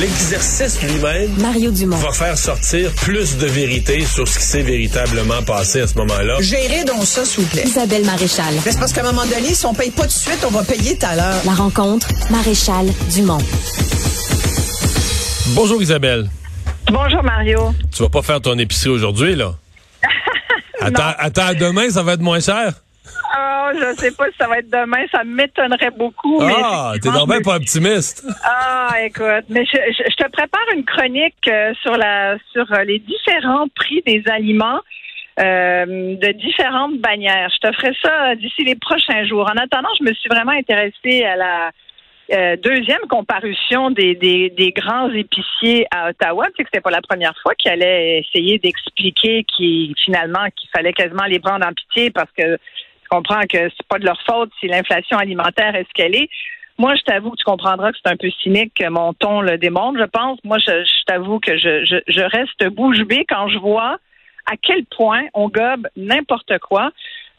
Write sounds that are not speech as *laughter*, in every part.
L'exercice lui-même Mario Dumont. va faire sortir plus de vérité sur ce qui s'est véritablement passé à ce moment-là. Gérez donc ça, s'il vous plaît. Isabelle Maréchal. C'est parce qu'à un moment donné, si on paye pas tout de suite, on va payer tout à l'heure. La rencontre, Maréchal Dumont. Bonjour Isabelle. Bonjour Mario. Tu vas pas faire ton épicerie aujourd'hui, là? *laughs* attends, attends à demain, ça va être moins cher? Je sais pas si ça va être demain, ça m'étonnerait beaucoup. Ah, t'es donc bien pas optimiste. Ah, écoute, mais je, je- je te prépare une chronique euh, sur la sur euh, les différents prix des aliments euh, de différentes bannières. Je te ferai ça d'ici les prochains jours. En attendant, je me suis vraiment intéressée à la euh, deuxième comparution des, des, des grands épiciers à Ottawa. Tu sais que c'était pas la première fois qu'ils allaient essayer d'expliquer qu'il finalement qu'il fallait quasiment les prendre en pitié parce que tu comprends que c'est pas de leur faute si l'inflation alimentaire est ce qu'elle est. Moi, je t'avoue tu comprendras que c'est un peu cynique que mon ton le démontre, je pense. Moi, je, t'avoue que je, reste bouche bée quand je vois à quel point on gobe n'importe quoi.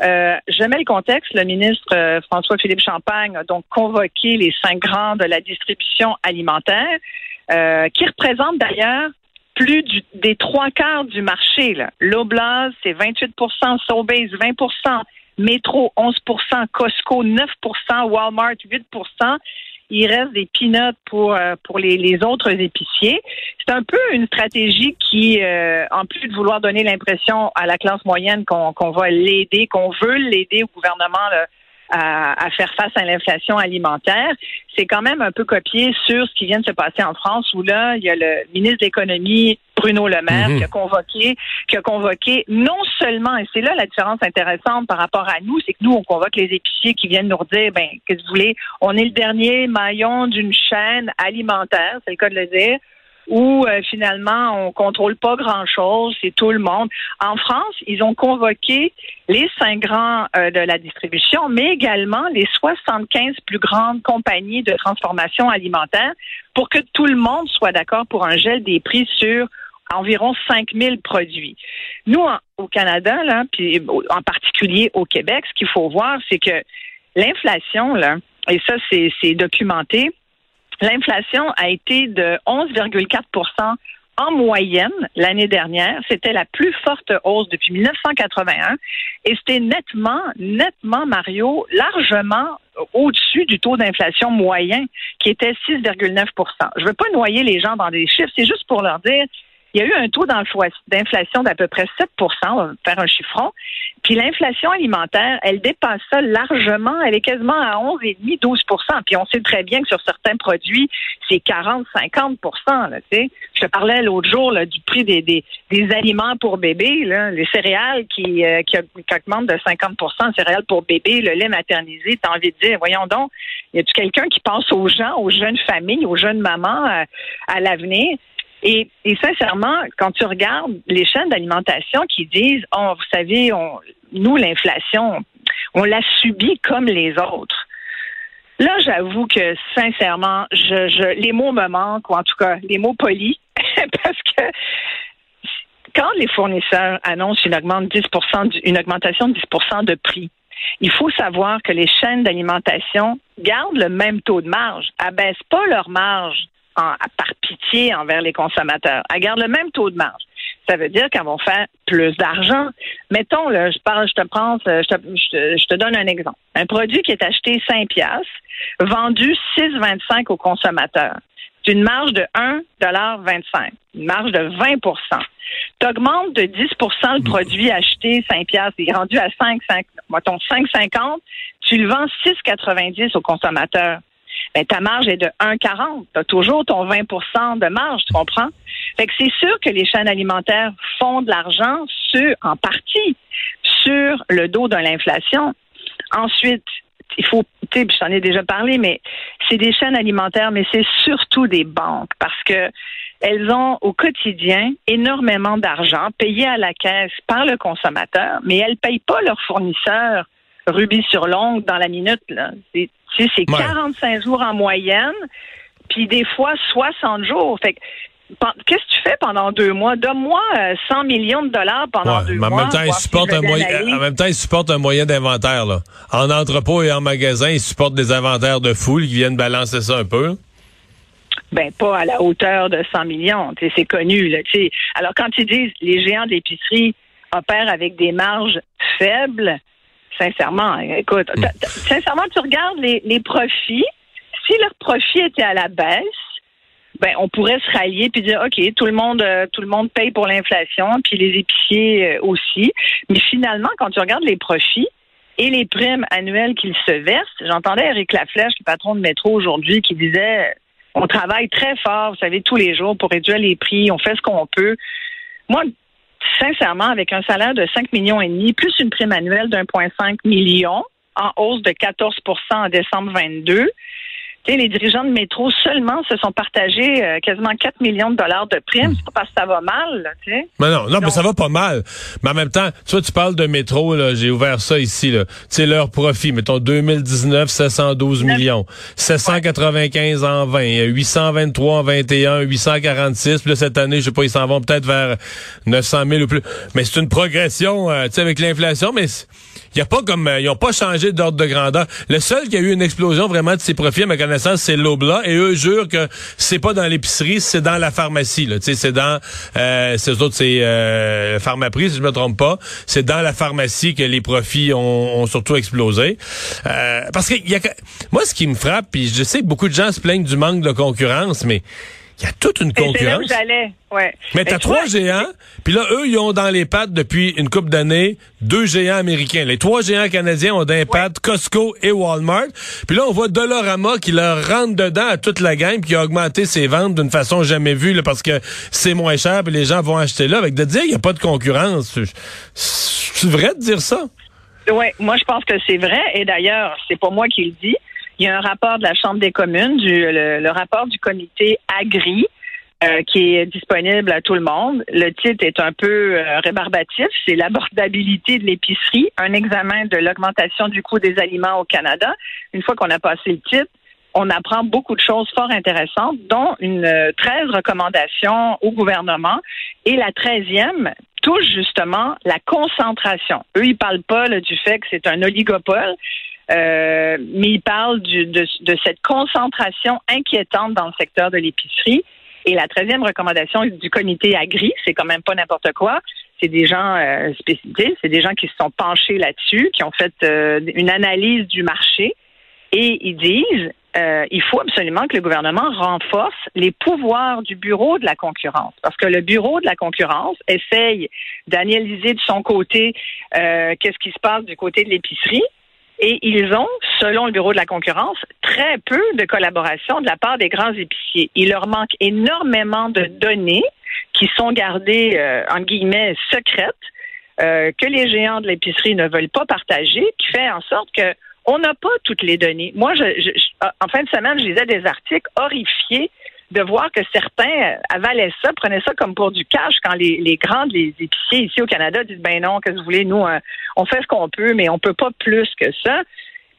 Euh, je mets le contexte. Le ministre euh, François-Philippe Champagne a donc convoqué les cinq grands de la distribution alimentaire, euh, qui représentent d'ailleurs plus des trois quarts du marché. L'Oblast, c'est 28% Sobeys, 20 Métro, 11% Costco, 9% Walmart, 8% il reste des peanuts pour euh, pour les, les autres épiciers. C'est un peu une stratégie qui, euh, en plus de vouloir donner l'impression à la classe moyenne qu'on qu'on va l'aider, qu'on veut l'aider au gouvernement à, à faire face à l'inflation alimentaire, c'est quand même un peu copié sur ce qui vient de se passer en France, où là, il y a le ministre de l'économie Bruno Le Maire Mhm. qui a convoqué, qui a convoqué non seulement, et c'est là la différence intéressante par rapport à nous, c'est que nous, on convoque les épiciers qui viennent nous redire, ben, qu'est-ce que vous voulez, on est le dernier maillon d'une chaîne alimentaire, c'est le cas de le dire, où euh, finalement on contrôle pas grand-chose, c'est tout le monde. En France, ils ont convoqué les cinq grands euh, de la distribution, mais également les 75 plus grandes compagnies de transformation alimentaire pour que tout le monde soit d'accord pour un gel des prix sur environ 5000 produits. Nous, au Canada, là, puis en particulier au Québec, ce qu'il faut voir, c'est que l'inflation, là, et ça, c'est documenté, l'inflation a été de 11,4% en moyenne l'année dernière. C'était la plus forte hausse depuis 1981 et c'était nettement, nettement, Mario, largement au-dessus du taux d'inflation moyen qui était 6,9% Je ne veux pas noyer les gens dans des chiffres, c'est juste pour leur dire il y a eu un taux d'inflation d'à peu près 7 on va faire un chiffron. Puis l'inflation alimentaire, elle dépasse ça largement. Elle est quasiment à 11,5, 12% Puis on sait très bien que sur certains produits, c'est 40, 50 là. Je te parlais l'autre jour là, du prix des, des, des aliments pour bébés, là, les céréales qui, euh, qui, augmentent de 50% céréales pour bébés, le lait maternisé. T'as envie de dire, voyons donc, y a-tu quelqu'un qui pense aux gens, aux jeunes familles, aux jeunes mamans euh, à l'avenir? Et, et sincèrement, quand tu regardes les chaînes d'alimentation qui disent, oh, vous savez, nous, l'inflation, on l'a subie comme les autres. Là, j'avoue que sincèrement, je, je, les mots me manquent, ou en tout cas, les mots polis, *laughs* parce que quand les fournisseurs annoncent une, augmente 10 du- une augmentation de 10% de prix, il faut savoir que les chaînes d'alimentation gardent le même taux de marge, abaissent pas leur marge en- par pitié envers les consommateurs. Elles gardent le même taux de marge. Ça veut dire qu'elles vont faire plus d'argent. Mettons, là, je parle, je te prends, je te, je je te donne un exemple. Un produit qui est acheté 5 piastres, vendu 6,25 aux consommateurs. C'est une marge de 1,25 une marge de 20 Tu augmentes de 10% le produit acheté 5 piastres, il est rendu à 5, 5 mettons 5,50, tu le vends 6,90 aux consommateurs. Ben, ta marge est de 1,40. Tu as toujours ton 20% de marge, tu comprends? Fait que c'est sûr que les chaînes alimentaires font de l'argent sur, en partie, sur le dos de l'inflation. Ensuite, il faut, tu sais, j'en ai déjà parlé, mais c'est des chaînes alimentaires, mais c'est surtout des banques parce que elles ont au quotidien énormément d'argent payé à la caisse par le consommateur, mais elles payent pas leurs fournisseurs rubis sur l'ongle dans la minute. Là. C'est, tu sais, c'est Ouais. 45 jours en moyenne, puis des fois 60 jours. Fait que, Qu'est-ce que tu fais pendant deux mois? Donne-moi euh, 100 millions de dollars pendant Ouais, deux mais en mois. même temps, si supportent je un moyen, en même temps, ils supportent un moyen d'inventaire, là. En entrepôt et en magasin, ils supportent des inventaires de foule qui viennent balancer ça un peu. ben pas à la hauteur de 100 millions. C'est connu. Là, Alors quand ils disent les géants d'épicerie opèrent avec des marges faibles, sincèrement, écoute, sincèrement, tu regardes les, les profits. Si leurs profits étaient à la baisse, ben on pourrait se rallier puis dire ok tout le monde euh, tout le monde paye pour l'inflation puis les épiciers euh, aussi. Mais finalement quand tu regardes les profits et les primes annuelles qu'ils se versent j'entendais Eric Laflèche le patron de métro aujourd'hui qui disait on travaille très fort vous savez tous les jours pour réduire les prix on fait ce qu'on peut. Moi sincèrement avec un salaire de 5 millions et demi plus une prime annuelle d'1,5 million en hausse de 14% en décembre 22 les dirigeants de métro seulement se sont partagés euh, quasiment 4 millions de dollars de primes. C'est pas parce que ça va mal, tu sais. Mais non, non, mais ça va pas mal. Mais en même temps, tu vois, tu parles de métro, là, j'ai ouvert ça ici, là. Tu sais, leur profit, mettons 2019, 712 millions, 795 en 20, 823 en 21, 846, puis là, cette année, je sais pas, ils s'en vont peut-être vers 900 000 ou plus. Mais c'est une progression, euh, tu sais, avec l'inflation, mais il y a pas comme, euh, ils ont pas changé d'ordre de grandeur. Le seul qui a eu une explosion vraiment de ses profits, à ma connaissance, c'est Lobla. Et eux jurent que c'est pas dans l'épicerie, c'est dans la pharmacie. Là. C'est dans, euh, ces autres, c'est euh, Pharmaprix, si je me trompe pas. C'est dans la pharmacie que les profits ont, ont surtout explosé. Euh, parce que y a, moi, ce qui me frappe, puis je sais que beaucoup de gens se plaignent du manque de concurrence, mais il y a toute une concurrence. Ouais. Mais t'as trois géants, puis là, eux, ils ont dans les pattes depuis une couple d'années deux géants américains. Les trois géants canadiens ont dans les pattes Costco et Walmart. Puis là, on voit Dolorama qui leur rentre dedans à toute la gamme, puis qui a augmenté ses ventes d'une façon jamais vue, là, parce que c'est moins cher, puis les gens vont acheter là. Avec de dire qu'il n'y a pas de concurrence, c'est vrai de dire ça? Oui, moi, je pense que c'est vrai. Et d'ailleurs, c'est pas moi qui le dis. Il y a un rapport de la Chambre des communes, du, le, rapport du comité Agri, euh, qui est disponible à tout le monde. Le titre est un peu euh, rébarbatif, c'est l'abordabilité de l'épicerie, un examen de l'augmentation du coût des aliments au Canada. Une fois qu'on a passé le titre, on apprend beaucoup de choses fort intéressantes, dont une 13 euh, recommandations au gouvernement. Et la treizième touche justement la concentration. Eux, ils parlent pas du fait que c'est un oligopole, euh, mais il parle du, de, de, cette concentration inquiétante dans le secteur de l'épicerie. Et la treizième recommandation du comité Agri, c'est quand même pas n'importe quoi. C'est des gens euh, c'est des gens qui se sont penchés là-dessus, qui ont fait euh, une analyse du marché. Et ils disent, euh, il faut absolument que le gouvernement renforce les pouvoirs du bureau de la concurrence, parce que le bureau de la concurrence essaye d'analyser de son côté euh, qu'est-ce qui se passe du côté de l'épicerie, et ils ont, selon le Bureau de la concurrence, très peu de collaboration de la part des grands épiciers. Il leur manque énormément de données qui sont gardées, euh, en guillemets, secrètes, euh, que les géants de l'épicerie ne veulent pas partager, qui fait en sorte que on n'a pas toutes les données. Moi, en fin de semaine, je lisais des articles horrifiés de voir que certains avalaient ça, prenaient ça comme pour du cash quand les, les grands, les épiciers ici au Canada disent ben non, qu'est-ce que vous voulez, nous, euh, on fait ce qu'on peut, mais on peut pas plus que ça.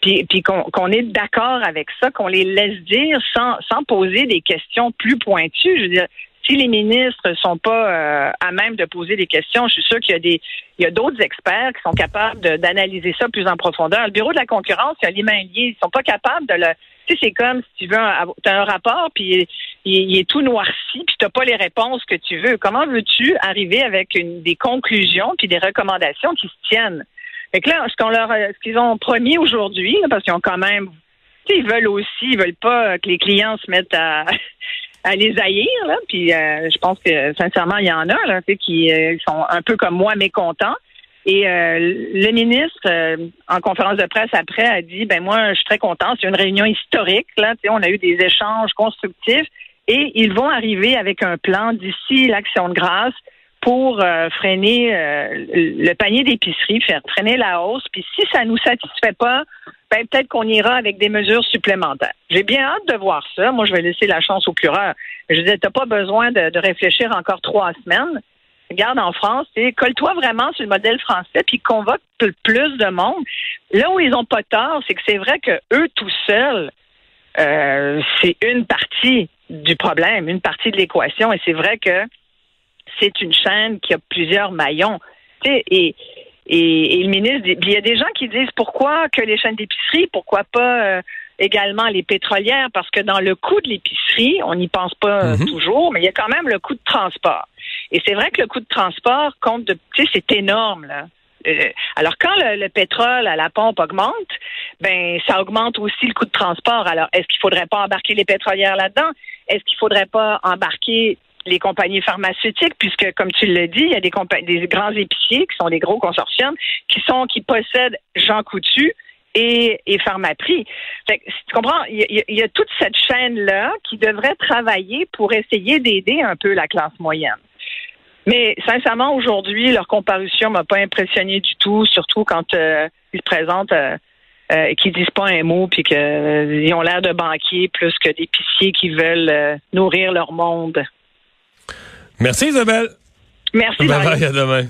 Puis, puis qu'on est d'accord avec ça, qu'on les laisse dire sans, sans poser des questions plus pointues. Je veux dire, si les ministres sont pas euh, à même de poser des questions, je suis sûr qu'il y a des il y a d'autres experts qui sont capables d'analyser ça plus en profondeur. Le bureau de la concurrence, il y a les mains liées, ils sont pas capables de le tu sais, c'est comme si tu veux, tu as un rapport, puis il, est tout noirci, puis tu pas les réponses que tu veux. Comment veux-tu arriver avec une, des conclusions puis des recommandations qui se tiennent? Fait que là, ce qu'on leur, ce qu'ils ont promis aujourd'hui, parce qu'ils ont quand même, tu sais, ils veulent aussi, ils veulent pas que les clients se mettent à, *laughs* à les haïr, là. Puis euh, je pense que sincèrement, il y en a là, qui euh, sont un peu comme moi mécontents. Et euh, le ministre, euh, en conférence de presse après, a dit ben moi, je suis très content. C'est une réunion historique. Là, on a eu des échanges constructifs et ils vont arriver avec un plan d'ici l'action de grâce pour euh, freiner le panier d'épicerie, faire freiner la hausse. Puis si ça nous satisfait pas, ben, peut-être qu'on ira avec des mesures supplémentaires. J'ai bien hâte de voir ça. Moi, je vais laisser la chance au cureur. Je disais, t'as pas besoin de, de réfléchir encore trois semaines regarde en France, colle-toi vraiment sur le modèle français, puis convoque plus de monde. Là où ils n'ont pas tort, c'est que c'est vrai que eux tout seuls, euh, c'est une partie du problème, une partie de l'équation, et c'est vrai que c'est une chaîne qui a plusieurs maillons. Et, et, le ministre, il y a des gens qui disent pourquoi que les chaînes d'épicerie, pourquoi pas euh, également les pétrolières? Parce que dans le coût de l'épicerie, on n'y pense pas euh, Mhm. toujours, mais il y a quand même le coût de transport. Et c'est vrai que le coût de transport compte de, tu sais, c'est énorme là. Euh, alors quand le, le pétrole à la pompe augmente, ben ça augmente aussi le coût de transport. Alors est-ce qu'il faudrait pas embarquer les pétrolières là-dedans? Est-ce qu'il faudrait pas embarquer les compagnies pharmaceutiques, puisque, comme tu l'as dit, il y a des, des grands épiciers qui sont des gros consortiums, qui sont qui possèdent Jean Coutu et, et Pharmaprix. Fait que, tu comprends? Il y, y a toute cette chaîne-là qui devrait travailler pour essayer d'aider un peu la classe moyenne. Mais sincèrement, aujourd'hui, leur comparution m'a pas impressionné du tout, surtout quand euh, ils se présentent euh, euh, et qu'ils disent pas un mot, puis qu'ils ont l'air de banquiers plus que d'épiciers qui veulent euh, nourrir leur monde. Merci Isabelle. Merci. Bye bye, à demain.